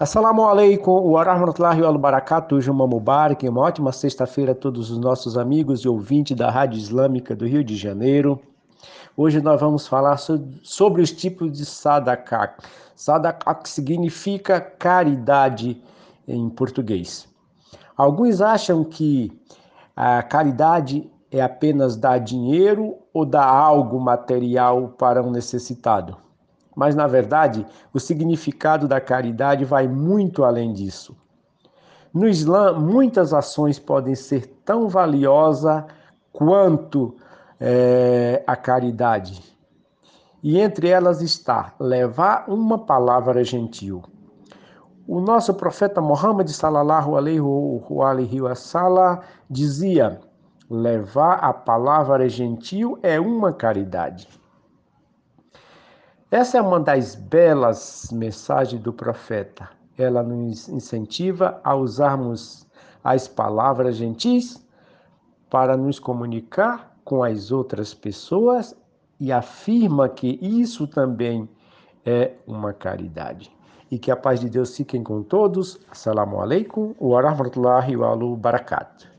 Assalamu alaikum wa rahmatullahi wa barakatuh, Juma Mubarak, uma ótima sexta-feira a todos os nossos amigos e ouvintes da Rádio Islâmica do Rio de Janeiro. Hoje nós vamos falar sobre os tipos de sadaqah. Sadaqah significa caridade em português. Alguns acham que a caridade é apenas dar dinheiro ou dar algo material para um necessitado. Mas, na verdade, o significado da caridade vai muito além disso. No Islã, muitas ações podem ser tão valiosas quanto é, a caridade. E entre elas está levar uma palavra gentil. O nosso profeta Muhammad sallallahu alaihi wa sallam dizia: levar a palavra gentil é uma caridade. Essa é uma das belas mensagens do profeta. Ela nos incentiva a usarmos as palavras gentis para nos comunicar com as outras pessoas e afirma que isso também é uma caridade. E que a paz de Deus fiquem com todos. Assalamu alaikum wa rahmatullahi wa barakatuh.